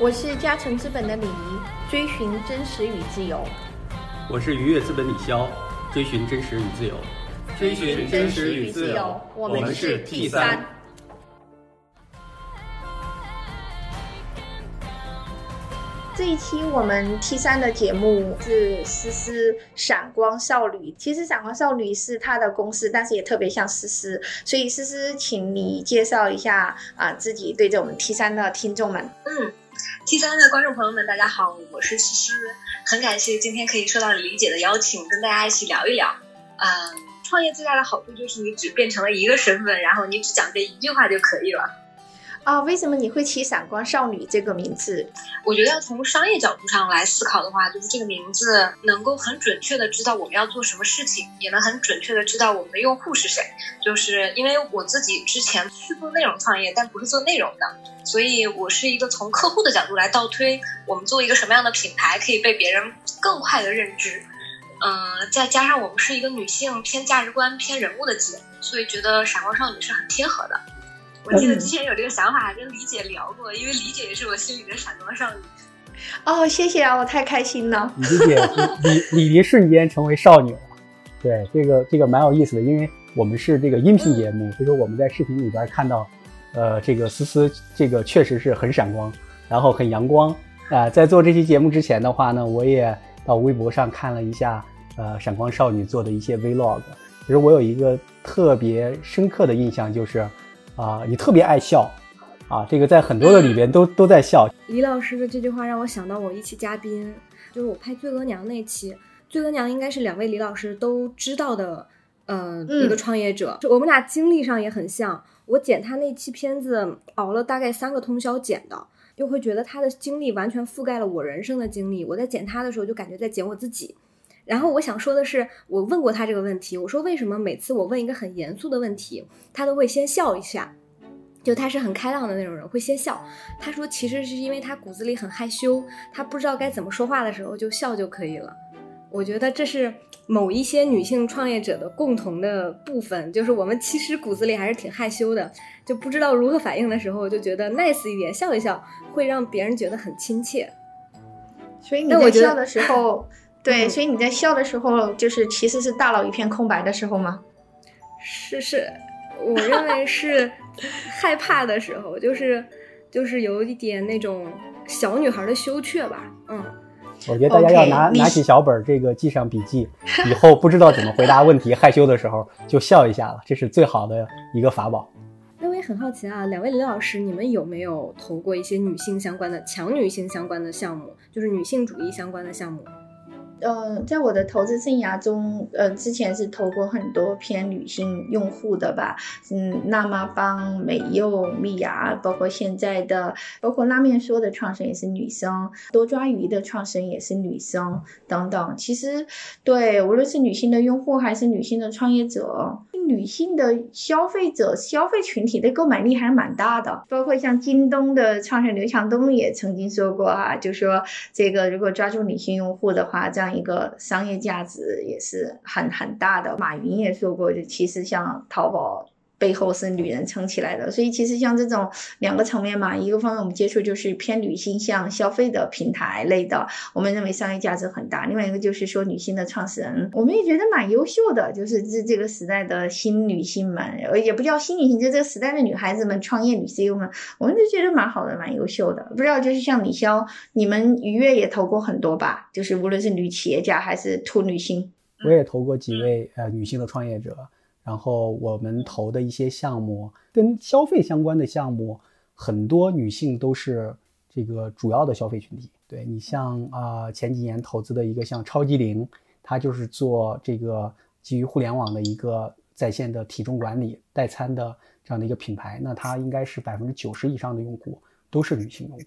我是嘉诚资本的李怡，追寻真实与自由。我是愉悦资本李潇，追寻真实与自由。追寻真实与自由，我们是 T 三。这一期我们 T 三的节目是思思闪光少女。其实闪光少女是她的公司，但是也特别像思思。所以思思，请你介绍一下啊自己对着我们 T 三的听众们。嗯，T 三的观众朋友们，大家好，我是思思，很感谢今天可以受到李姐的邀请，跟大家一起聊一聊。嗯，创业最大的好处就是你只变成了一个身份，然后你只讲这一句话就可以了。啊，为什么你会起“闪光少女”这个名字？我觉得要从商业角度上来思考的话，就是这个名字能够很准确的知道我们要做什么事情，也能很准确的知道我们的用户是谁。就是因为我自己之前是做内容创业，但不是做内容的，所以我是一个从客户的角度来倒推，我们做一个什么样的品牌可以被别人更快的认知。嗯，再加上我们是一个女性偏价值观偏人物的节，所以觉得“闪光少女”是很贴合的。我记得之前有这个想法，还跟李姐聊过，因为李姐也是我心里的闪光少女。哦，谢谢啊，我太开心了。李姐，李李黎瞬间成为少女了。对，这个这个蛮有意思的，因为我们是这个音频节目，所以说我们在视频里边看到，呃，这个思思这个确实是很闪光，然后很阳光啊。在做这期节目之前的话呢，我也到微博上看了一下，呃，闪光少女做的一些 vlog。其实我有一个特别深刻的印象就是。啊，你特别爱笑，啊，这个在很多的里边都都在笑。李老师的这句话让我想到我一期嘉宾，就是我拍《醉额娘》那期，《醉额娘》应该是两位李老师都知道的，呃，一个创业者。我们俩经历上也很像。我剪他那期片子熬了大概三个通宵剪的，又会觉得他的经历完全覆盖了我人生的经历。我在剪他的时候就感觉在剪我自己。然后我想说的是，我问过他这个问题，我说为什么每次我问一个很严肃的问题，他都会先笑一下，就他是很开朗的那种人，会先笑。他说其实是因为他骨子里很害羞，他不知道该怎么说话的时候就笑就可以了。我觉得这是某一些女性创业者的共同的部分，就是我们其实骨子里还是挺害羞的，就不知道如何反应的时候，就觉得 nice 一点，笑一笑会让别人觉得很亲切。所以你在笑的时候。对，所以你在笑的时候，就是其实是大脑一片空白的时候吗？是是，我认为是害怕的时候，就是就是有一点那种小女孩的羞怯吧。嗯，我觉得大家要拿拿起小本儿，这个记上笔记，以后不知道怎么回答问题，害羞的时候 就笑一下了，这是最好的一个法宝。那我也很好奇啊，两位李老师，你们有没有投过一些女性相关的、强女性相关的项目，就是女性主义相关的项目？呃，在我的投资生涯中，呃，之前是投过很多偏女性用户的吧，嗯，辣妈帮、美柚、蜜芽，包括现在的，包括拉面说的创始人也是女生，多抓鱼的创始人也是女生，等等。其实，对，无论是女性的用户还是女性的创业者。女性的消费者消费群体的购买力还是蛮大的，包括像京东的创始人刘强东也曾经说过啊，就说这个如果抓住女性用户的话，这样一个商业价值也是很很大的。马云也说过，就其实像淘宝。背后是女人撑起来的，所以其实像这种两个层面嘛，一个方面我们接触就是偏女性向消费的平台类的，我们认为商业价值很大；另外一个就是说女性的创始人，我们也觉得蛮优秀的，就是这这个时代的新女性们，呃，也不叫新女性，就这个时代的女孩子们、创业女 CEO 们，我们就觉得蛮好的，蛮优秀的。不知道就是像李潇，你们愉悦也投过很多吧？就是无论是女企业家还是土女性，我也投过几位呃女性的创业者。然后我们投的一些项目跟消费相关的项目，很多女性都是这个主要的消费群体。对你像啊前几年投资的一个像超级零，它就是做这个基于互联网的一个在线的体重管理代餐的这样的一个品牌，那它应该是百分之九十以上的用户都是女性用户。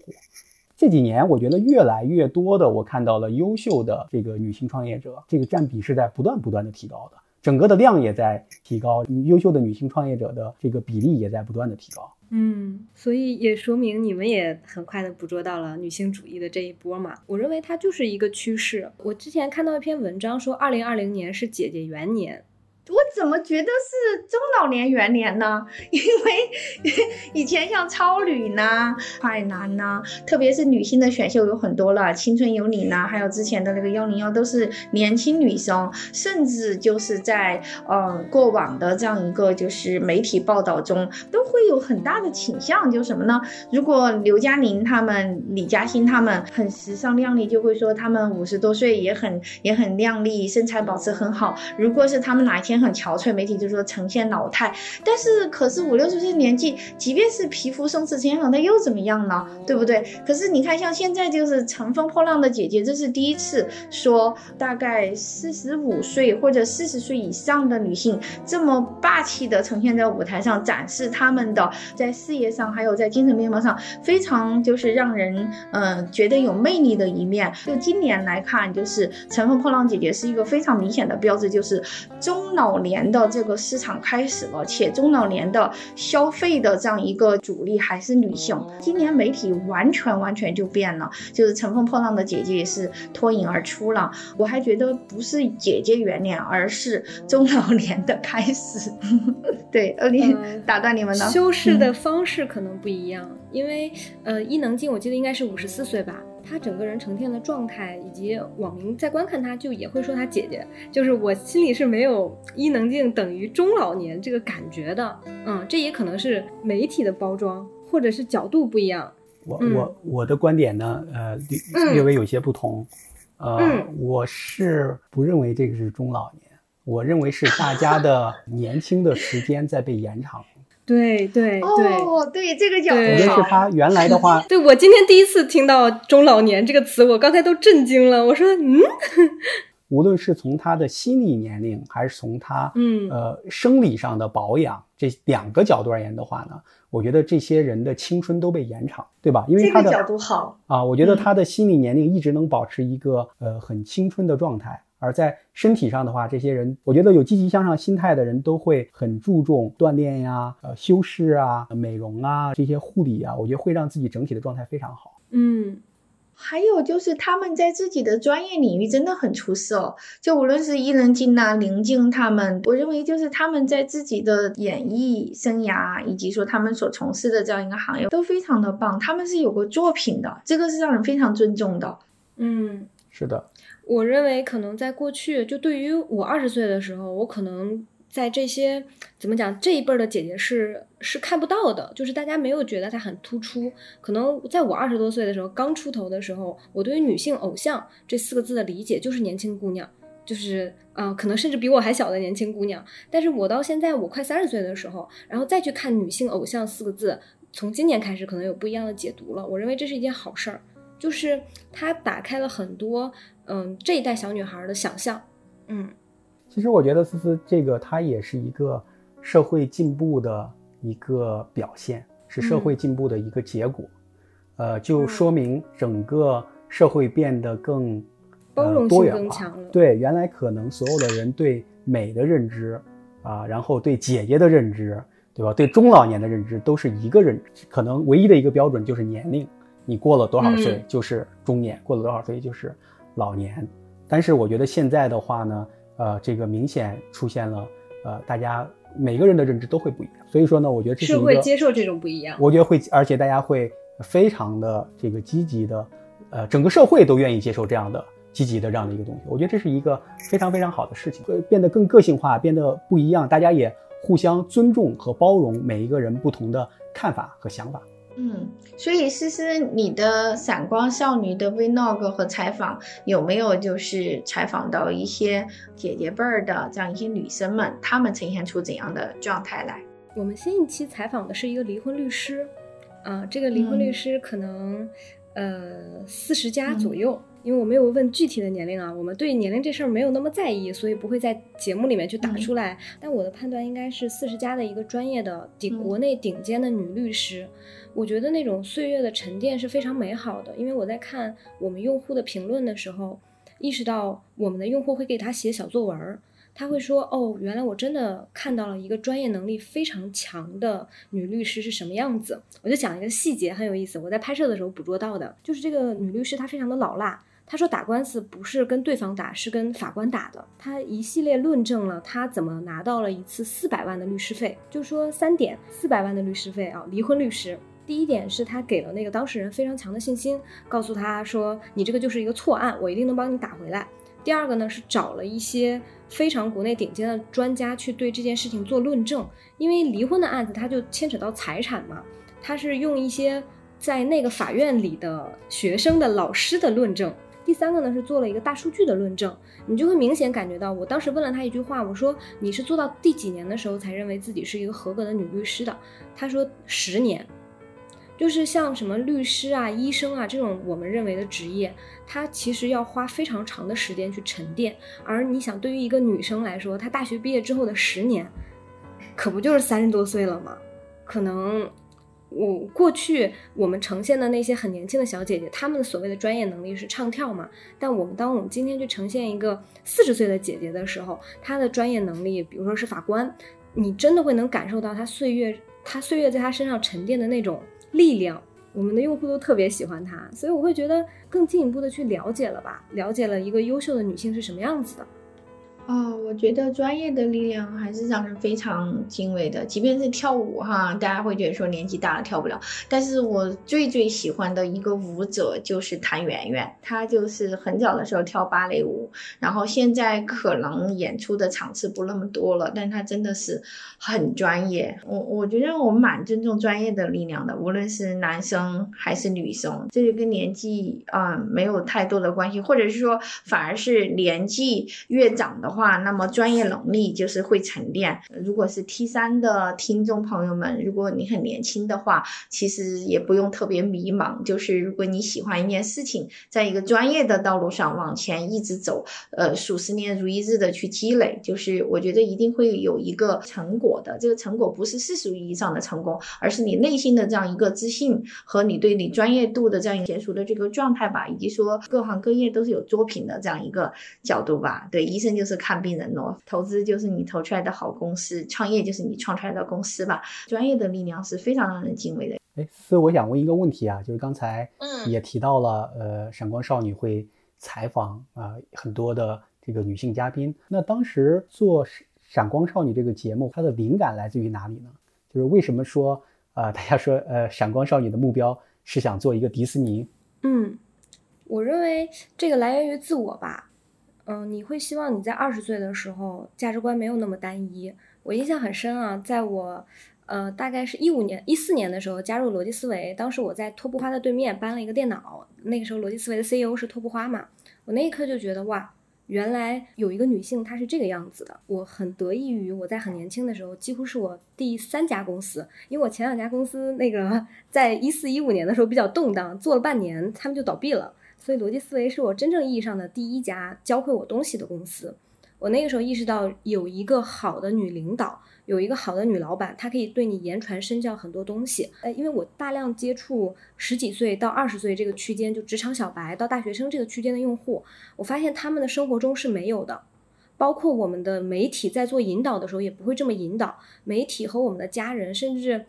这几年我觉得越来越多的我看到了优秀的这个女性创业者，这个占比是在不断不断的提高的。整个的量也在提高，优秀的女性创业者的这个比例也在不断的提高。嗯，所以也说明你们也很快的捕捉到了女性主义的这一波嘛。我认为它就是一个趋势。我之前看到一篇文章说，二零二零年是姐姐元年，我怎么觉得是中老年元年呢？因为 以前像超女呐、快男呐，特别是女性的选秀有很多了，青春有你呐，还有之前的那个幺零幺都是年轻女生，甚至就是在呃过往的这样一个就是媒体报道中，都会有很大的倾向，就什么呢？如果刘嘉玲他们、李嘉欣他们很时尚靓丽，就会说他们五十多岁也很也很靓丽，身材保持很好。如果是他们哪一天很憔悴，媒体就说呈现老态。但是，可是五六十岁年纪，即便是皮肤松弛呈现老态又怎么样呢？对不对？可是你看，像现在就是乘风破浪的姐姐，这是第一次说，大概四十五岁或者四十岁以上的女性这么霸气的呈现在舞台上，展示她们的在事业上还有在精神面貌上非常就是让人嗯、觉得有魅力的一面。就今年来看，就是乘风破浪姐姐是一个非常明显的标志，就是中老年的这个市场开始了，且中老年的消费的这样一个主力还是女性。今年媒体完全完全就变了，就是乘风破浪的姐姐也是脱颖而出了。我还觉得不是姐姐元年，而是中老年的开始。对，呃，你呃打断你们了？修饰的方式可能不一样，因为呃，伊能静我记得应该是五十四岁吧，她整个人呈现的状态以及网民在观看他就也会说他姐姐，就是我心里是没有伊能静等于中老年这个感觉的，嗯，这也可能是媒体的包装或者是角度不一样，我嗯。我我的观点呢，呃，略微有些不同。呃，嗯。我是不认为这个是中老年，我认为是大家的年轻的时间在被延长。对对对。哦，对，这个角度好。是他原来的话，对我今天第一次听到“中老年”这个词，我刚才都震惊了。我说，嗯无论是从他的心理年龄，还是从他嗯呃生理上的保养这两个角度而言的话呢，我觉得这些人的青春都被延长，对吧？因为他的这个角度好，啊，我觉得嗯他的心理年龄一直能保持一个呃很青春的状态，而在身体上的话，这些人我觉得有积极向上心态的人都会很注重锻炼呀、呃修饰啊、美容啊这些护理啊，我觉得会让自己整体的状态非常好。嗯还有就是他们在自己的专业领域真的很出色，就无论是伊能静呐、林静他们，我认为就是他们在自己的演艺生涯以及说他们所从事的这样一个行业都非常的棒，他们是有个作品的，这个是让人非常尊重的。嗯，是的，我认为可能在过去，就对于我二十岁的时候，我可能在这些怎么讲这一辈的姐姐是是看不到的，就是大家没有觉得她很突出。可能在我二十多岁的时候，刚出头的时候，我对于女性偶像这四个字的理解就是年轻姑娘。就是啊、可能甚至比我还小的年轻姑娘，但是我到现在我快三十岁的时候，然后再去看女性偶像四个字，从今年开始可能有不一样的解读了。我认为这是一件好事儿，就是它打开了很多嗯这一代小女孩的想象，嗯。其实我觉得思思这个它也是一个社会进步的一个表现，是社会进步的一个结果，呃，就说明整个社会变得更包容性更强了。对，原来可能所有的人对美的认知啊、然后对姐姐的认知，对吧？对中老年的认知都是一个认知，可能唯一的一个标准就是年龄，你过了多少岁嗯就是中年，过了多少岁就是老年。但是我觉得现在的话呢，呃，这个明显出现了，呃，大家每个人的认知都会不一样，所以说呢，我觉得这是一社个会接受这种不一样。我觉得会，而且大家会非常的这个积极的，呃，整个社会都愿意接受这样的积极的这样的一个东西。我觉得这是一个非常非常好的事情，会变得更个性化，变得不一样，大家也互相尊重和包容每一个人不同的看法和想法。嗯，所以思思，你的闪光少女的 vlog 和采访有没有就是采访到一些姐姐辈儿的这样一些女生们，她们呈现出怎样的状态来？我们新一期采访的是一个离婚律师，啊，这个离婚律嗯师可能、呃四十加嗯左右，因为我没有问具体的年龄啊，我们对年龄这事儿没有那么在意，所以不会在节目里面去打嗯出来。但我的判断应该是四十加的一个专业的顶嗯国内顶尖的女律师。我觉得那种岁月的沉淀是非常美好的，因为我在看我们用户的评论的时候，意识到我们的用户会给他写小作文儿，他会说：“哦，原来我真的看到了一个专业能力非常强的女律师是什么样子。”我就讲一个细节很有意思，我在拍摄的时候捕捉到的，就是这个女律师她非常的老辣。他说打官司不是跟对方打，是跟法官打的。他一系列论证了他怎么拿到了一次四百万的律师费，就说三点四百万的律师费啊，离婚律师。第一点是他给了那个当事人非常强的信心，告诉他说你这个就是一个错案，我一定能帮你打回来。第二个呢是找了一些非常国内顶尖的专家去对这件事情做论证，因为离婚的案子它就牵扯到财产嘛，他是用一些在那个法院里的学生的老师的论证。第三个呢是做了一个大数据的论证，你就会明显感觉到，我当时问了他一句话，我说你是做到第几年的时候才认为自己是一个合格的女律师的？他说十年。就是像什么律师啊、医生啊这种我们认为的职业，它其实要花非常长的时间去沉淀。而你想，对于一个女生来说，她大学毕业之后的十年，可不就是三十多岁了吗？可能我过去我们呈现的那些很年轻的小姐姐，她们所谓的专业能力是唱跳嘛。但我们当我们今天去呈现一个四十岁的姐姐的时候，她的专业能力，比如说是法官，你真的会能感受到她岁月，她岁月在她身上沉淀的那种。力量，我们的用户都特别喜欢她，所以我会觉得更进一步的去了解了吧，了解了一个优秀的女性是什么样子的。哦，我觉得专业的力量还是让人非常敬畏的。即便是跳舞哈，大家会觉得说年纪大了跳不了，但是我最最喜欢的一个舞者就是谭圆圆，她就是很早的时候跳芭蕾舞，然后现在可能演出的场次不那么多了，但她真的是很专业。我我觉得我蛮尊重专业的力量的，无论是男生还是女生，这就跟年纪啊没有太多的关系，或者是说反而是年纪越长的。话，那么专业能力就是会沉淀。如果是 T 三的听众朋友们，如果你很年轻的话，其实也不用特别迷茫。就是如果你喜欢一件事情，在一个专业的道路上往前一直走，呃，数十年如一日的去积累，就是我觉得一定会有一个成果的。这个成果不是世俗意义上的成功，而是你内心的这样一个自信和你对你专业度的这样一个娴熟的这个状态吧，以及说各行各业都是有作品的这样一个角度吧。对，医生就是。看病人咯，投资就是你投出来的好公司，创业就是你创出来的公司吧。专业的力量是非常让人敬畏的。哎，所以我想问一个问题啊，就是刚才也提到了，呃，闪光少女会采访啊很多的这个女性嘉宾。那当时做闪光少女这个节目，它的灵感来自于哪里呢？就是为什么说啊，大家说呃，闪光少女的目标是想做一个迪士尼？嗯，我认为这个来源于自我吧。嗯，你会希望你在二十岁的时候价值观没有那么单一。我印象很深啊，在我，呃，大概是一五年、一四年的时候加入逻辑思维，当时我在拓布花的对面搬了一个电脑。那个时候逻辑思维的 CEO 是拓布花嘛，我那一刻就觉得哇，原来有一个女性她是这个样子的。我很得益于我在很年轻的时候，几乎是我第三家公司，因为我前两家公司那个 在一四一五年的时候比较动荡，做了半年他们就倒闭了。所以，逻辑思维是我真正意义上的第一家教会我东西的公司。我那个时候意识到，有一个好的女领导，有一个好的女老板，她可以对你言传身教很多东西。呃，因为我大量接触十几岁到二十岁这个区间，就职场小白到大学生这个区间的用户，我发现他们的生活中是没有的。包括我们的媒体在做引导的时候，也不会这么引导。媒体和我们的家人，甚至。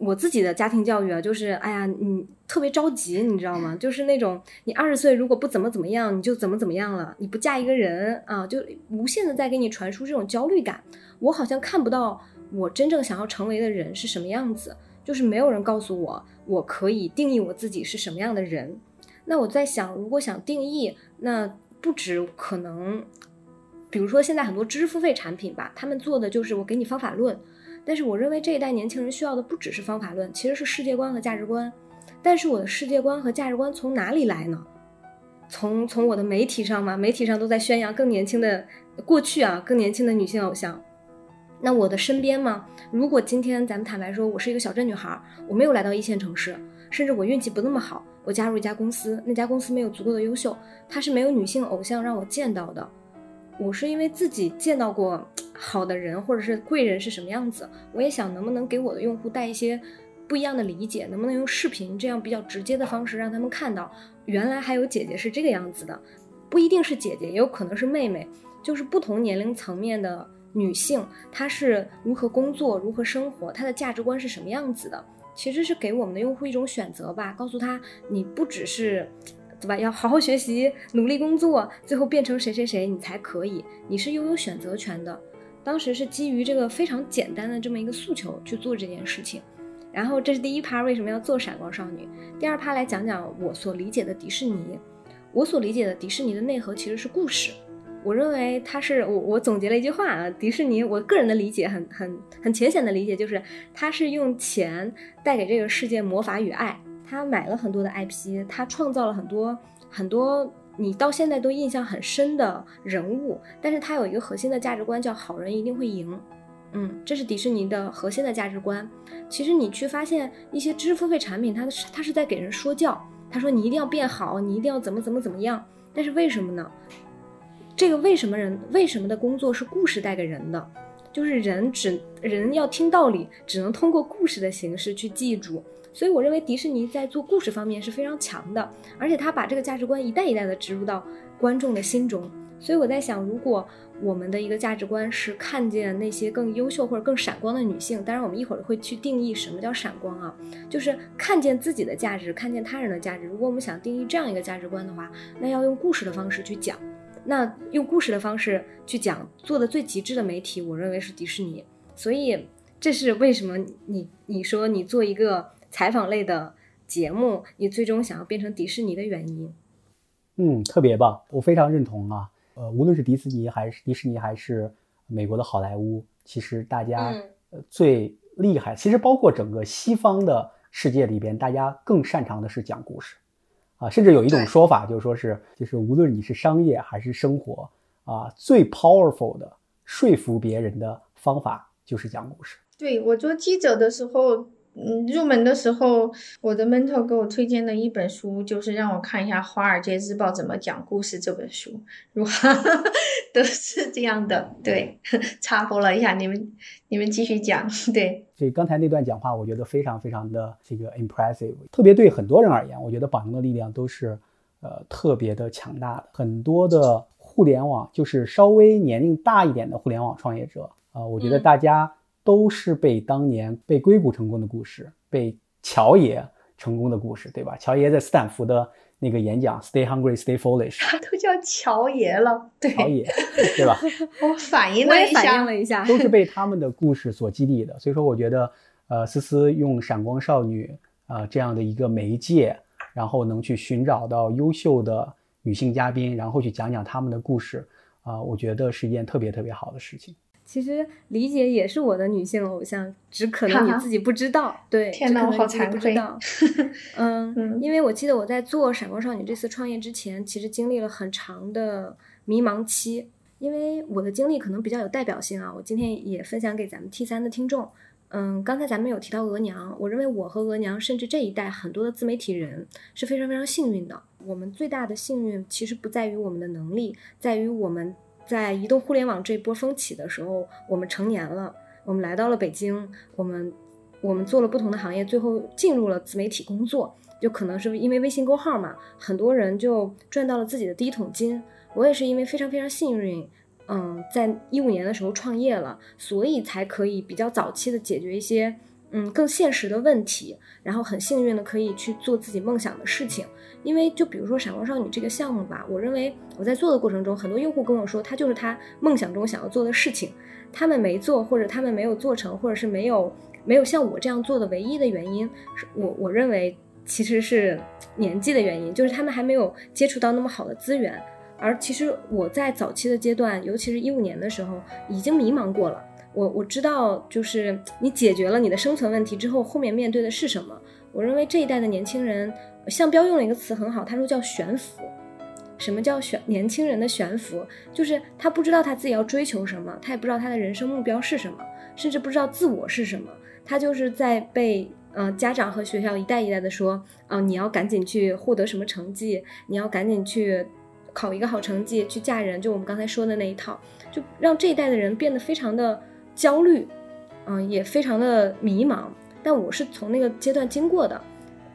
我自己的家庭教育啊，就是哎呀，你特别着急，你知道吗？就是那种你二十岁如果不怎么怎么样，你就怎么怎么样了，你不嫁一个人啊，就无限的在给你传输这种焦虑感。我好像看不到我真正想要成为的人是什么样子，就是没有人告诉我我可以定义我自己是什么样的人。那我在想，如果想定义，那不止可能，比如说现在很多知识付费产品吧，他们做的就是我给你方法论。但是我认为这一代年轻人需要的不只是方法论，其实是世界观和价值观。但是我的世界观和价值观从哪里来呢？从从我的媒体上吗？媒体上都在宣扬更年轻的过去啊，更年轻的女性偶像。那我的身边吗？如果今天咱们坦白说，我是一个小镇女孩，我没有来到一线城市，甚至我运气不那么好，我加入一家公司，那家公司没有足够的优秀，它是没有女性偶像让我见到的。我是因为自己见到过好的人，或者是贵人是什么样子，我也想能不能给我的用户带一些不一样的理解，能不能用视频这样比较直接的方式让他们看到，原来还有姐姐是这个样子的，不一定是姐姐，也有可能是妹妹，就是不同年龄层面的女性，她是如何工作，如何生活，她的价值观是什么样子的，其实是给我们的用户一种选择吧，告诉他你不只是。对吧？要好好学习，努力工作，最后变成谁谁谁，你才可以。你是拥有选择权的。当时是基于这个非常简单的这么一个诉求去做这件事情。然后这是第一趴，为什么要做闪光少女？第二趴来讲讲我所理解的迪士尼。我所理解的迪士尼的内核其实是故事。我认为它是我我总结了一句话啊，迪士尼我个人的理解很很很浅显的理解就是它是用钱带给这个世界魔法与爱。他买了很多的 IP，他创造了很多很多你到现在都印象很深的人物，但是他有一个核心的价值观叫好人一定会赢。嗯，这是迪士尼的核心的价值观。其实你去发现一些知识付费产品，它的它是在给人说教，他说你一定要变好，你一定要怎么怎么怎么样。但是为什么呢？这个为什么人为什么的工作是故事带给人的？就是人只人要听道理，只能通过故事的形式去记住。所以我认为迪士尼在做故事方面是非常强的，而且他把这个价值观一代一代的植入到观众的心中。所以我在想，如果我们的一个价值观是看见那些更优秀或者更闪光的女性，当然我们一会儿会去定义什么叫闪光啊，就是看见自己的价值，看见他人的价值。如果我们想定义这样一个价值观的话，那要用故事的方式去讲。那用故事的方式去讲，做的最极致的媒体，我认为是迪士尼。所以这是为什么你你说你做一个。采访类的节目，你最终想要变成迪士尼的原因？嗯，特别棒，我非常认同啊。呃，无论是迪士尼还是迪士尼，还是美国的好莱坞，其实大家呃最厉害，其实包括整个西方的世界里边，大家更擅长的是讲故事啊。甚至有一种说法，就是说是，就是无论你是商业还是生活啊，最 powerful 的说服别人的方法就是讲故事。对我做记者的时候。嗯，入门的时候，我的 mentor 给我推荐的一本书，就是让我看一下《华尔街日报》怎么讲故事这本书。如哈，都是这样的。对，插播了一下，你们你们继续讲。对，所以刚才那段讲话，我觉得非常非常的这个 impressive，特别对很多人而言，我觉得榜样的力量都是呃特别的强大的。很多的互联网，就是稍微年龄大一点的互联网创业者啊，我觉得大家。都是被当年被硅谷成功的故事，被乔爷成功的故事，对吧？乔爷在斯坦福的那个演讲，“Stay hungry, stay foolish”，他都叫乔爷了，对，乔爷，对吧？我反应了一下，反应了一下，都是被他们的故事所激励的。所以说，我觉得，呃，思思用闪光少女啊这样的一个媒介，然后能去寻找到优秀的女性嘉宾，然后去讲讲他们的故事啊，我觉得是一件特别特别好的事情。其实李姐也是我的女性偶像，只可能你自己不知道。对，天哪，我好惭愧。嗯，因为我记得我在做闪光少女这次创业之前，其实经历了很长的迷茫期。因为我的经历可能比较有代表性啊，我今天也分享给咱们 T 三的听众。嗯，刚才咱们有提到额娘，我认为我和额娘，甚至这一代很多的自媒体人是非常非常幸运的。我们最大的幸运其实不在于我们的能力，在于我们。在移动互联网这波风起的时候，我们成年了，我们来到了北京，我们我们做了不同的行业，最后进入了自媒体工作，就可能是因为微信公号嘛，很多人就赚到了自己的第一桶金。我也是因为非常非常幸运，嗯，在一五年的时候创业了，所以才可以比较早期的解决一些嗯更现实的问题，然后很幸运的可以去做自己梦想的事情。因为就比如说闪光少女这个项目吧，我认为我在做的过程中，很多用户跟我说，他就是他梦想中想要做的事情，他们没做或者他们没有做成，或者是没有没有像我这样做的唯一的原因，是我我认为其实是年纪的原因，就是他们还没有接触到那么好的资源。而其实我在早期的阶段，尤其是一五年的时候，已经迷茫过了。我我知道，就是你解决了你的生存问题之后，后面面对的是什么？我认为这一代的年轻人。向彪用了一个词很好，他说叫悬浮。什么叫悬？年轻人的悬浮，就是他不知道他自己要追求什么，他也不知道他的人生目标是什么，甚至不知道自我是什么。他就是在被呃家长和学校一代一代的说，啊，你要赶紧去获得什么成绩，你要赶紧去考一个好成绩，去嫁人，就我们刚才说的那一套，就让这一代的人变得非常的焦虑，嗯，也非常的迷茫。但我是从那个阶段经过的。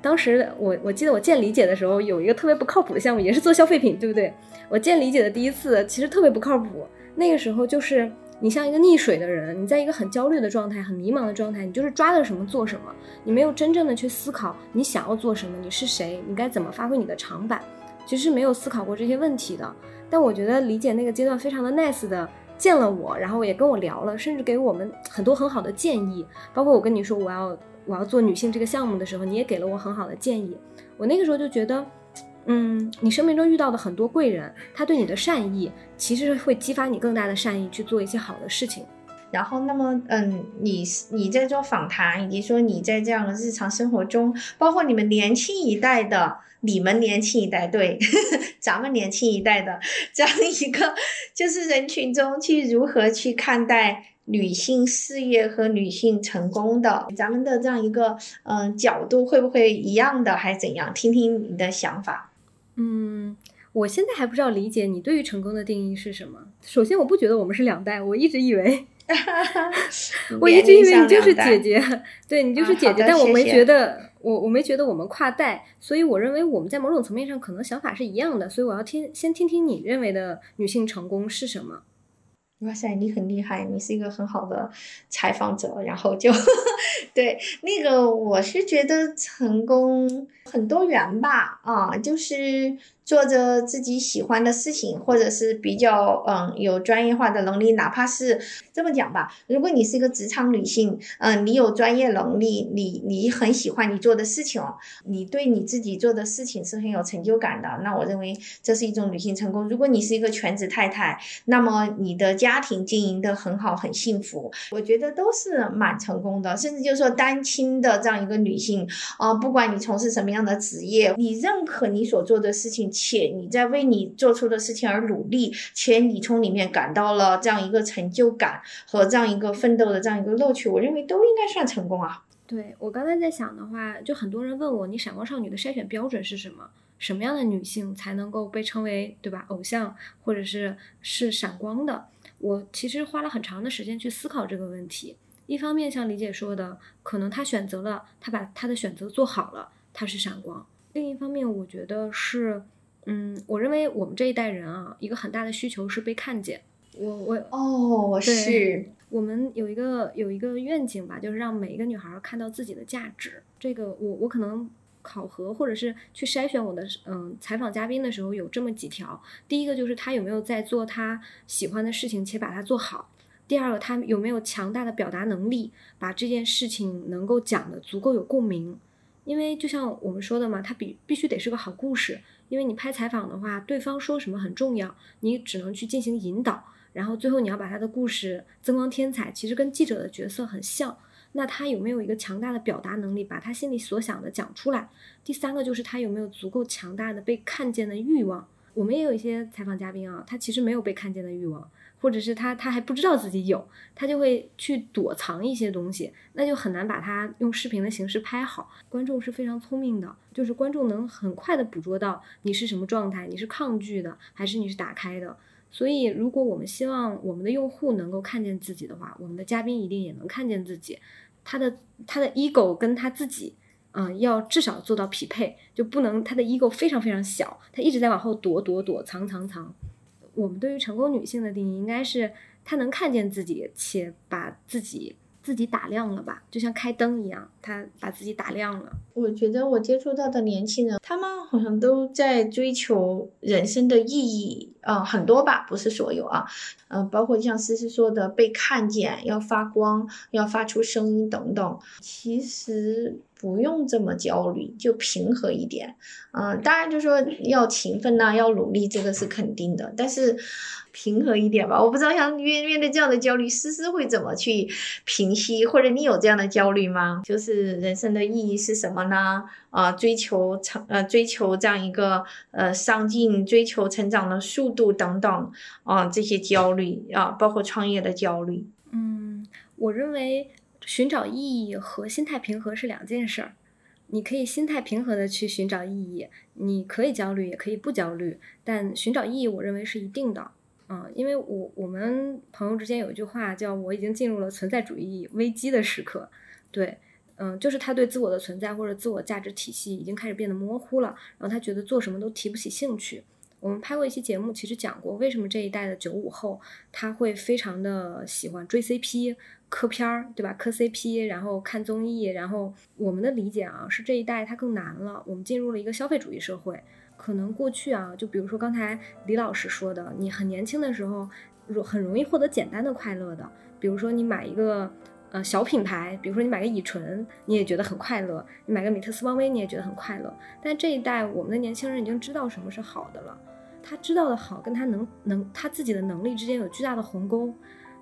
当时我我记得我见李姐的时候，有一个特别不靠谱的项目，也是做消费品，对不对？我见李姐的第一次，其实特别不靠谱。那个时候就是你像一个溺水的人，你在一个很焦虑的状态、很迷茫的状态，你就是抓着什么做什么，你没有真正的去思考你想要做什么，你是谁，你该怎么发挥你的长板。其实是没有思考过这些问题的。但我觉得李姐那个阶段非常的 nice 的见了我，然后也跟我聊了，甚至给我们很多很好的建议。包括我跟你说我要我要做女性这个项目的时候，你也给了我很好的建议。我那个时候就觉得，嗯，你生命中遇到的很多贵人，他对你的善意，其实会激发你更大的善意去做一些好的事情。然后，那么，嗯，你你在做访谈，以及说你在这样的日常生活中，包括你们年轻一代的，你们年轻一代，对，咱们年轻一代的这样一个，就是人群中去如何去看待女性事业和女性成功的，咱们的这样一个嗯角度会不会一样的，还是怎样？听听你的想法。嗯，我现在还不知道理解你对于成功的定义是什么。首先，我不觉得我们是两代，我一直以为。我一直以为你就是姐姐，对你就是姐姐，但我没觉得我我没觉得我们跨代，所以我认为我们在某种层面上可能想法是一样的，所以我要听先听听你认为的女性成功是什么。哇塞，你很厉害，你是一个很好的采访者，然后就 对那个我是觉得成功很多元吧，啊，就是。做着自己喜欢的事情，或者是比较嗯有专业化的能力，哪怕是这么讲吧，如果你是一个职场女性，嗯，你有专业能力，你你很喜欢你做的事情，你对你自己做的事情是很有成就感的，那我认为这是一种女性成功。如果你是一个全职太太，那么你的家庭经营的很好，很幸福，我觉得都是蛮成功的。甚至就是说单亲的这样一个女性，啊，不管你从事什么样的职业，你认可你所做的事情。且你在为你做出的事情而努力，且你从里面感到了这样一个成就感和这样一个奋斗的这样一个乐趣，我认为都应该算成功啊。对我刚才在想的话，就很多人问我，你闪光少女的筛选标准是什么？什么样的女性才能够被称为对吧偶像，或者是是闪光的？我其实花了很长的时间去思考这个问题。一方面像李姐说的，可能她选择了，她把她的选择做好了，她是闪光；另一方面，我觉得是。嗯，我认为我们这一代人啊，一个很大的需求是被看见。我我哦，是我们有一个有一个愿景吧，就是让每一个女孩看到自己的价值。这个我我可能考核或者是去筛选我的嗯采访嘉宾的时候有这么几条。第一个就是他有没有在做他喜欢的事情且把它做好。第二个他有没有强大的表达能力，把这件事情能够讲的足够有共鸣。因为就像我们说的嘛，他必必须得是个好故事。因为你拍采访的话，对方说什么很重要，你只能去进行引导，然后最后你要把他的故事增光添彩。其实跟记者的角色很像。那他有没有一个强大的表达能力，把他心里所想的讲出来？第三个就是他有没有足够强大的被看见的欲望。我们也有一些采访嘉宾啊，他其实没有被看见的欲望。或者是他他还不知道自己有，他就会去躲藏一些东西，那就很难把它用视频的形式拍好。观众是非常聪明的，就是观众能很快的捕捉到你是什么状态，你是抗拒的还是你是打开的。所以，如果我们希望我们的用户能够看见自己的话，我们的嘉宾一定也能看见自己。他的他的 ego 跟他自己，嗯，要至少做到匹配，就不能他的 ego 非常非常小，他一直在往后躲躲躲藏藏藏。我们对于成功女性的定义，应该是她能看见自己，且把自己自己打亮了吧，就像开灯一样，她把自己打亮了。我觉得我接触到的年轻人，他们好像都在追求人生的意义啊，很多吧，不是所有啊，嗯，包括像思思说的被看见，要发光，要发出声音等等，其实。不用这么焦虑，就平和一点。嗯，当然就说要勤奋呐，要努力，这个是肯定的。但是平和一点吧，我不知道像面面对这样的焦虑，思思会怎么去平息，或者你有这样的焦虑吗？就是人生的意义是什么呢？啊，追求成呃，追求这样一个呃上进，追求成长的速度度等等啊，这些焦虑啊，包括创业的焦虑。嗯，我认为。寻找意义和心态平和是两件事儿，你可以心态平和的去寻找意义，你可以焦虑，也可以不焦虑，但寻找意义，我认为是一定的，嗯，因为我我们朋友之间有一句话叫“我已经进入了存在主义危机的时刻”，对，嗯，就是他对自我的存在或者自我价值体系已经开始变得模糊了，然后他觉得做什么都提不起兴趣。我们拍过一期节目，其实讲过为什么这一代的九五后他会非常的喜欢追 CP。磕片儿，对吧？磕 CP，然后看综艺，然后我们的理解啊，是这一代它更难了。我们进入了一个消费主义社会，可能过去啊，就比如说刚才李老师说的，你很年轻的时候，很容易获得简单的快乐的，比如说你买一个呃小品牌，比如说你买个乙醇，你也觉得很快乐；你买个美特斯邦威，你也觉得很快乐。但这一代我们的年轻人已经知道什么是好的了，他知道的好跟他能能他自己的能力之间有巨大的鸿沟，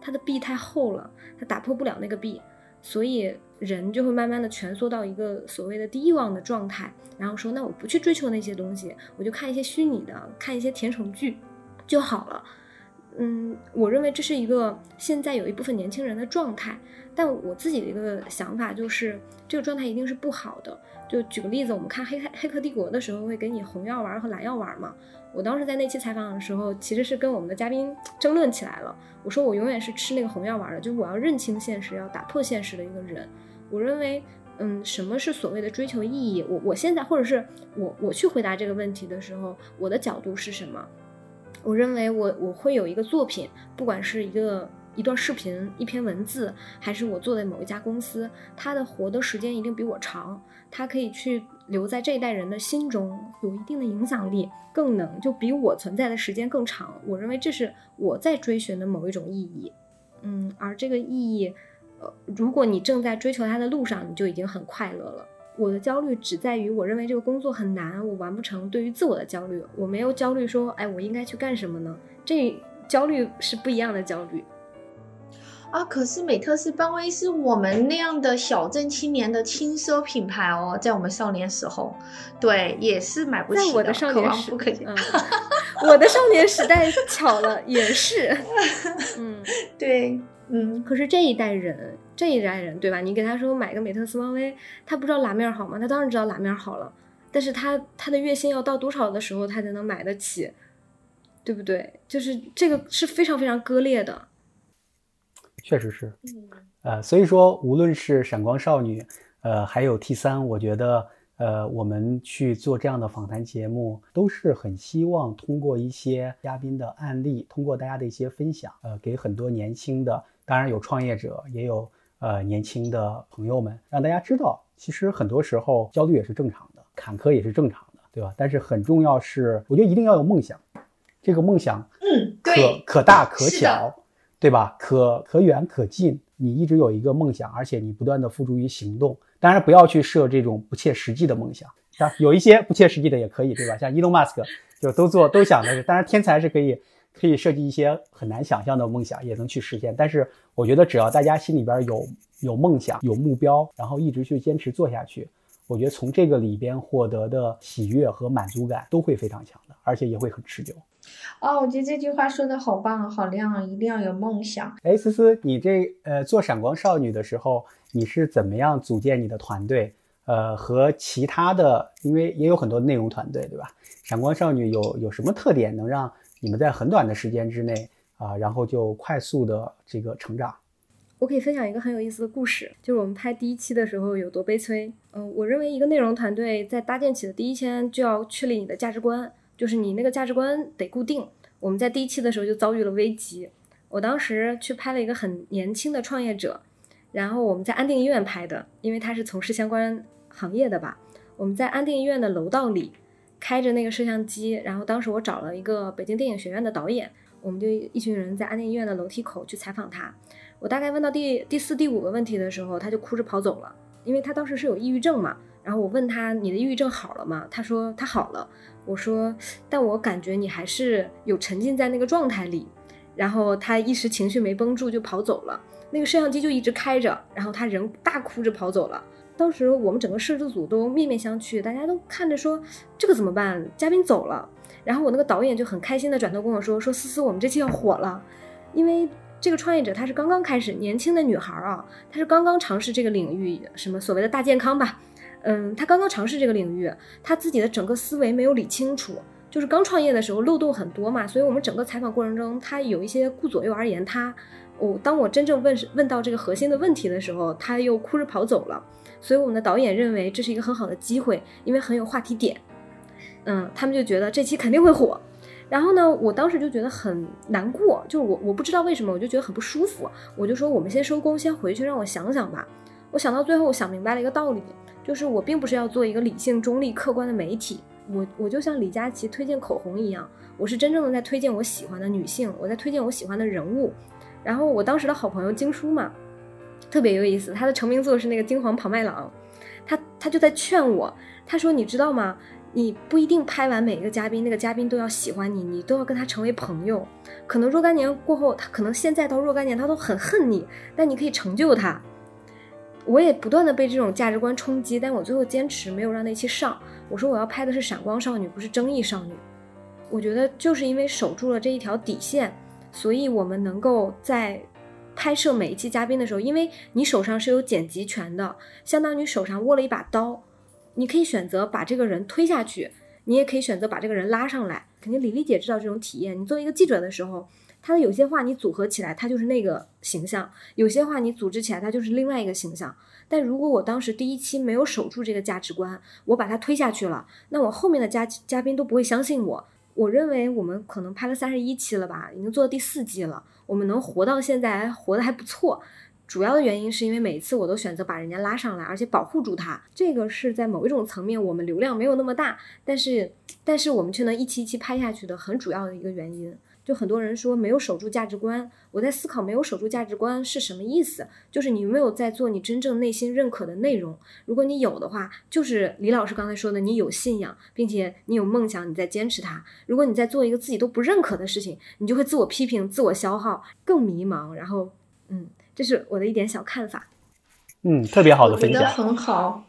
他的壁太厚了，他打破不了那个壁，所以。人就会慢慢的蜷缩到一个所谓的低欲望的状态，然后说，那我不去追求那些东西，我就看一些虚拟的，看一些甜宠剧就好了。嗯，我认为这是一个现在有一部分年轻人的状态，但我自己的一个想法就是，这个状态一定是不好的。就举个例子，我们看《黑黑黑客帝国》的时候，会给你红药丸和蓝药丸嘛。我当时在那期采访的时候，其实是跟我们的嘉宾争论起来了。我说我永远是吃那个红药丸的，就是我要认清现实，要打破现实的一个人。我认为，嗯，什么是所谓的追求意义？我我现在或者是我我去回答这个问题的时候，我的角度是什么？我认为我我会有一个作品，不管是一个一段视频、一篇文字，还是我做的某一家公司，它的活的时间一定比我长，它可以去留在这一代人的心中，有一定的影响力，更能就比我存在的时间更长。我认为这是我在追寻的某一种意义，嗯，而这个意义。呃如果你正在追求它的路上，你就已经很快乐了。我的焦虑只在于，我认为这个工作很难，我完不成。对于自我的焦虑，我没有焦虑说，哎，我应该去干什么呢？这焦虑是不一样的焦虑。啊，可是美特斯邦威是我们那样的小镇青年的轻奢品牌哦，在我们少年时候，对，也是买不起的。我的少年时，不可及。我的少年时代巧了，也是。嗯，对。嗯，可是这一代人，这一代人，对吧？你给他说买个美特斯邦威，他不知道拉面好吗？他当然知道拉面好了，但是他他的月薪要到多少的时候，他才能买得起，对不对？就是这个是非常非常割裂的。确实是，呃，所以说无论是闪光少女，呃，还有 T 三，我觉得。呃，我们去做这样的访谈节目，都是很希望通过一些嘉宾的案例，通过大家的一些分享，呃，给很多年轻的，当然有创业者，也有呃年轻的朋友们，让大家知道，其实很多时候焦虑也是正常的，坎坷也是正常的，对吧？但是很重要是，我觉得一定要有梦想，这个梦想，嗯，可可大可小，对吧？可可远可近，你一直有一个梦想，而且你不断的付诸于行动。当然不要去设这种不切实际的梦想，像有一些不切实际的也可以，对吧？像伊隆马斯克就都做都想的是，当然天才是可以可以设计一些很难想象的梦想，也能去实现。但是我觉得只要大家心里边有有梦想、有目标，然后一直去坚持做下去，我觉得从这个里边获得的喜悦和满足感都会非常强的，而且也会很持久。哦，我觉得这句话说的好棒，好亮，一定要有梦想。哎，思思，你这呃做闪光少女的时候。你是怎么样组建你的团队？呃，和其他的，因为也有很多内容团队，对吧？闪光少女有有什么特点能让你们在很短的时间之内啊，然后就快速的这个成长？我可以分享一个很有意思的故事，就是我们拍第一期的时候有多悲催。嗯，我认为一个内容团队在搭建起的第一天就要确立你的价值观，就是你那个价值观得固定。我们在第一期的时候就遭遇了危机。我当时去拍了一个很年轻的创业者。然后我们在安定医院拍的，因为他是从事相关行业的吧。我们在安定医院的楼道里开着那个摄像机，然后当时我找了一个北京电影学院的导演，我们就一群人在安定医院的楼梯口去采访他。我大概问到第第四、第五个问题的时候，他就哭着跑走了，因为他当时是有抑郁症嘛。然后我问他：“你的抑郁症好了吗？”他说：“他好了。”我说：“但我感觉你还是有沉浸在那个状态里。”然后他一时情绪没绷住就跑走了。那个摄像机就一直开着，然后他人大哭着跑走了。当时我们整个摄制组都面面相觑，大家都看着说这个怎么办？嘉宾走了，然后我那个导演就很开心的转头跟我说：“说思思，我们这期要火了，因为这个创业者她是刚刚开始，年轻的女孩啊，她是刚刚尝试这个领域，什么所谓的大健康吧，嗯，她刚刚尝试这个领域，她自己的整个思维没有理清楚，就是刚创业的时候漏洞很多嘛，所以我们整个采访过程中，她有一些顾左右而言他。”我当我真正问问到这个核心的问题的时候，他又哭着跑走了。所以我们的导演认为这是一个很好的机会，因为很有话题点。嗯，他们就觉得这期肯定会火。然后呢，我当时就觉得很难过，就是我我不知道为什么，我就觉得很不舒服。我就说我们先收工，先回去，让我想想吧。我想到最后，我想明白了一个道理，就是我并不是要做一个理性、中立、客观的媒体，我我就像李佳琦推荐口红一样，我是真正的在推荐我喜欢的女性，我在推荐我喜欢的人物。然后我当时的好朋友金叔嘛，特别有意思，他的成名作是那个金黄庞麦郎，他他就在劝我，他说你知道吗？你不一定拍完每一个嘉宾，那个嘉宾都要喜欢你，你都要跟他成为朋友。可能若干年过后，他可能现在到若干年他都很恨你，但你可以成就他。我也不断的被这种价值观冲击，但我最后坚持没有让那期上。我说我要拍的是闪光少女，不是争议少女。我觉得就是因为守住了这一条底线，所以我们能够在拍摄每一期嘉宾的时候，因为你手上是有剪辑权的，相当于手上握了一把刀，你可以选择把这个人推下去，你也可以选择把这个人拉上来。肯定李丽姐知道这种体验。你作为一个记者的时候。他的有些话你组合起来，他就是那个形象；有些话你组织起来，他就是另外一个形象。但如果我当时第一期没有守住这个价值观，我把他推下去了，那我后面的嘉嘉宾都不会相信我。我认为我们可能拍了三十一期了吧，已经做到第四季了，我们能活到现在，活得还不错。主要的原因是因为每次我都选择把人家拉上来，而且保护住他。这个是在某一种层面，我们流量没有那么大，但是但是我们却能一期一期拍下去的很主要的一个原因。就很多人说没有守住价值观，我在思考没有守住价值观是什么意思？就是你没有在做你真正内心认可的内容。如果你有的话，就是李老师刚才说的，你有信仰，并且你有梦想，你在坚持它。如果你在做一个自己都不认可的事情，你就会自我批评、自我消耗，更迷茫。然后，嗯，这是我的一点小看法。嗯，特别好的分享，很好。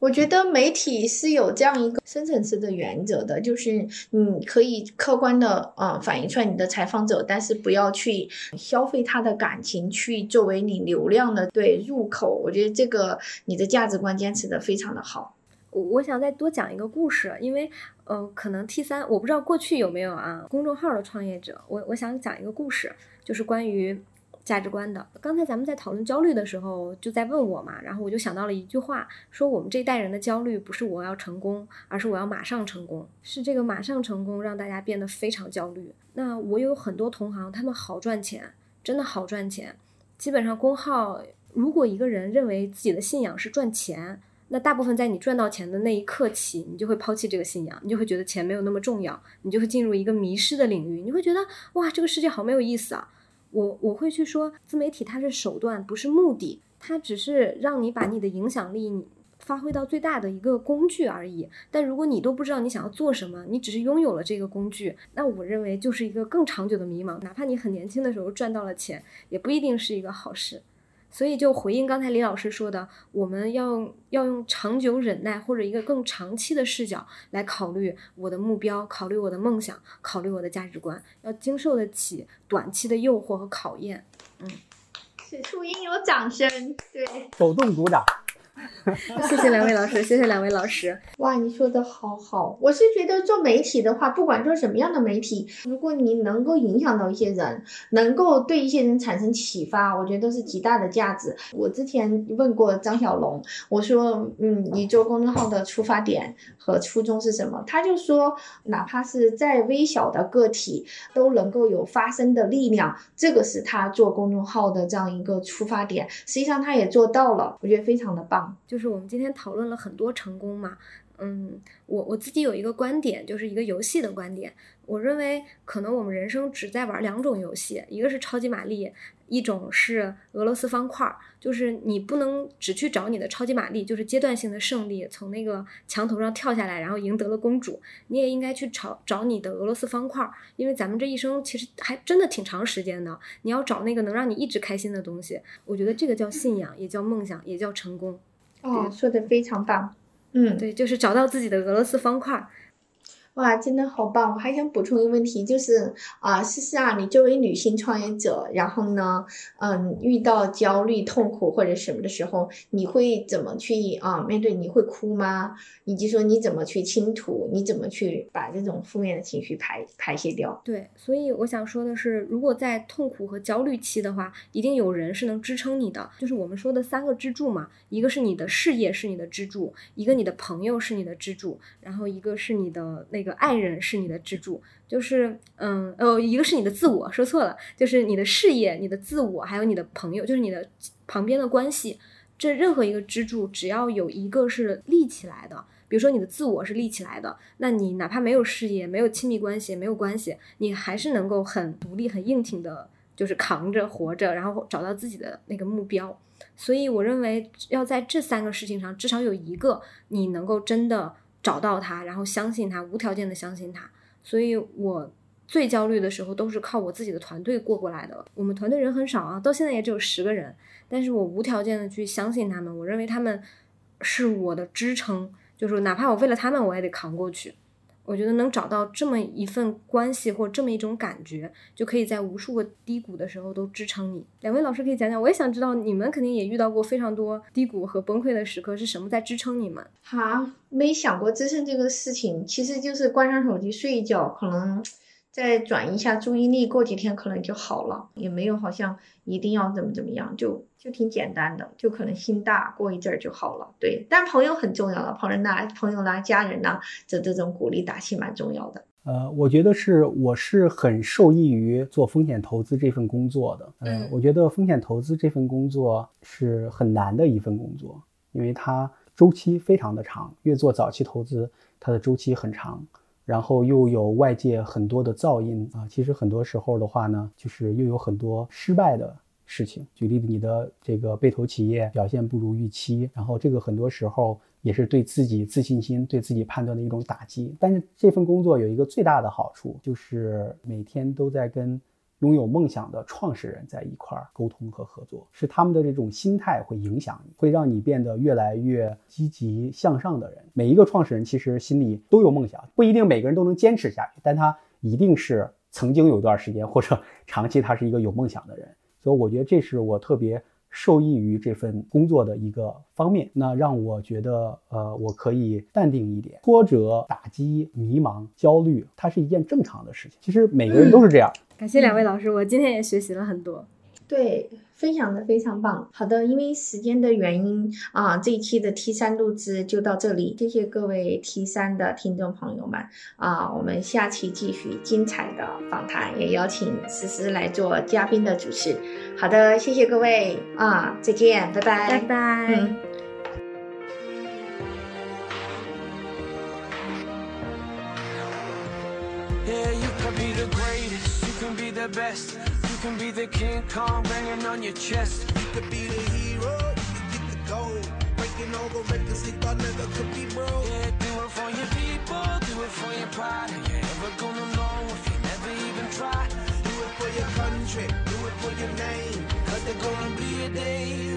我觉得媒体是有这样一个深层次的原则的，就是你可以客观的呃反映出来你的采访者，但是不要去消费他的感情，去作为你流量的对入口。我觉得这个你的价值观坚持的非常的好。我我想再多讲一个故事，因为呃可能 T 三我不知道过去有没有啊公众号的创业者，我我想讲一个故事，就是关于。价值观的。刚才咱们在讨论焦虑的时候，就在问我嘛，然后我就想到了一句话，说我们这一代人的焦虑不是我要成功，而是我要马上成功，是这个马上成功让大家变得非常焦虑。那我有很多同行，他们好赚钱，真的好赚钱。基本上工号，如果一个人认为自己的信仰是赚钱，那大部分在你赚到钱的那一刻起，你就会抛弃这个信仰，你就会觉得钱没有那么重要，你就会进入一个迷失的领域，你会觉得哇，这个世界好没有意思啊。我我会去说，自媒体它是手段，不是目的，它只是让你把你的影响力发挥到最大的一个工具而已。但如果你都不知道你想要做什么，你只是拥有了这个工具，那我认为就是一个更长久的迷茫。哪怕你很年轻的时候赚到了钱，也不一定是一个好事。所以，就回应刚才李老师说的，我们要要用长久忍耐或者一个更长期的视角来考虑我的目标，考虑我的梦想，考虑我的价值观，要经受得起短期的诱惑和考验。嗯，此处应有掌声。对，手动鼓掌。谢谢两位老师，谢谢两位老师。哇，你说的好好。我是觉得做媒体的话，不管做什么样的媒体，如果你能够影响到一些人，能够对一些人产生启发，我觉得都是极大的价值。我之前问过张小龙，我说，嗯，你做公众号的出发点和初衷是什么？他就说，哪怕是再微小的个体，都能够有发声的力量，这个是他做公众号的这样一个出发点。实际上他也做到了，我觉得非常的棒。就是我们今天讨论了很多成功嘛，嗯，我我自己有一个观点，就是一个游戏的观点。我认为可能我们人生只在玩两种游戏，一个是超级玛丽，一种是俄罗斯方块。就是你不能只去找你的超级玛丽，就是阶段性的胜利，从那个墙头上跳下来，然后赢得了公主。你也应该去找找你的俄罗斯方块，因为咱们这一生其实还真的挺长时间的。你要找那个能让你一直开心的东西，我觉得这个叫信仰，也叫梦想，也叫成功。哦，说的非常棒，嗯，对，就是找到自己的俄罗斯方块。哇，真的好棒！我还想补充一个问题，就是啊，思思啊，你作为女性创业者，然后呢，嗯，遇到焦虑、痛苦或者什么的时候，你会怎么去啊面对？你会哭吗？以及说你怎么去倾吐？你怎么去把这种负面的情绪排排泄掉？对，所以我想说的是，如果在痛苦和焦虑期的话，一定有人是能支撑你的，就是我们说的三个支柱嘛，一个是你的事业是你的支柱，一个你的朋友是你的支柱，然后一个是你的那。爱人是你的支柱，就是嗯呃，一个是你的自我，说错了，就是你的事业、你的自我，还有你的朋友，就是你的旁边的关系。这任何一个支柱，只要有一个是立起来的，比如说你的自我是立起来的，那你哪怕没有事业、没有亲密关系、没有关系，你还是能够很独立、很硬挺的，就是扛着活着，然后找到自己的那个目标。所以我认为要在这三个事情上，至少有一个你能够真的找到他，然后相信他，无条件的相信他。所以我。最焦虑的时候都是靠我自己的团队过过来的。我们团队人很少啊，到现在也只有十个人，但是我无条件的去相信他们，我认为他们是我的支撑，就是哪怕我为了他们我也得扛过去。我觉得能找到这么一份关系或这么一种感觉，就可以在无数个低谷的时候都支撑你。两位老师可以讲讲，我也想知道你们肯定也遇到过非常多低谷和崩溃的时刻，是什么在支撑你们？好，没想过支撑这个事情，其实就是关上手机睡一觉，可能。再转移一下注意力，过几天可能就好了，也没有好像一定要怎么怎么样，就就挺简单的，就可能心大，过一阵儿就好了。对，但朋友很重要了，朋友呐，朋友啦，家人呐，这这种鼓励打气蛮重要的。呃，我觉得是，我是很受益于做风险投资这份工作的。嗯，我觉得风险投资这份工作是很难的一份工作，因为它周期非常的长，越做早期投资，它的周期很长。然后又有外界很多的噪音啊，其实很多时候的话呢，就是又有很多失败的事情。举例子，你的这个被投企业表现不如预期，然后这个很多时候也是对自己自信心、对自己判断的一种打击。但是这份工作有一个最大的好处，就是每天都在跟。拥有梦想的创始人在一块儿沟通和合作，是他们的这种心态会影响你，会让你变得越来越积极向上的人。每一个创始人其实心里都有梦想，不一定每个人都能坚持下去，但他一定是曾经有一段时间或者长期他是一个有梦想的人。所以我觉得这是我特别受益于这份工作的一个方面。那让我觉得，呃，我可以淡定一点，挫折、打击、迷茫、焦虑，它是一件正常的事情。其实每个人都是这样。感谢两位老师，我今天也学习了很多。对，分享的非常棒。好的，因为时间的原因啊，这一期的 T 三录制就到这里。谢谢各位 T 三的听众朋友们啊，我们下期继续精彩的访谈，也邀请思思来做嘉宾的主持。好的，谢谢各位啊，再见，拜拜，拜拜。嗯。The best. You can be the King Kong banging on your chest. You could be the hero, you get the gold. Breaking all the records they thought never could be broke. Yeah, do it for your people, do it for your pride. You ain't ever gonna know if you never even try. Do it for your country, do it for your name. Cause there's gonna be a day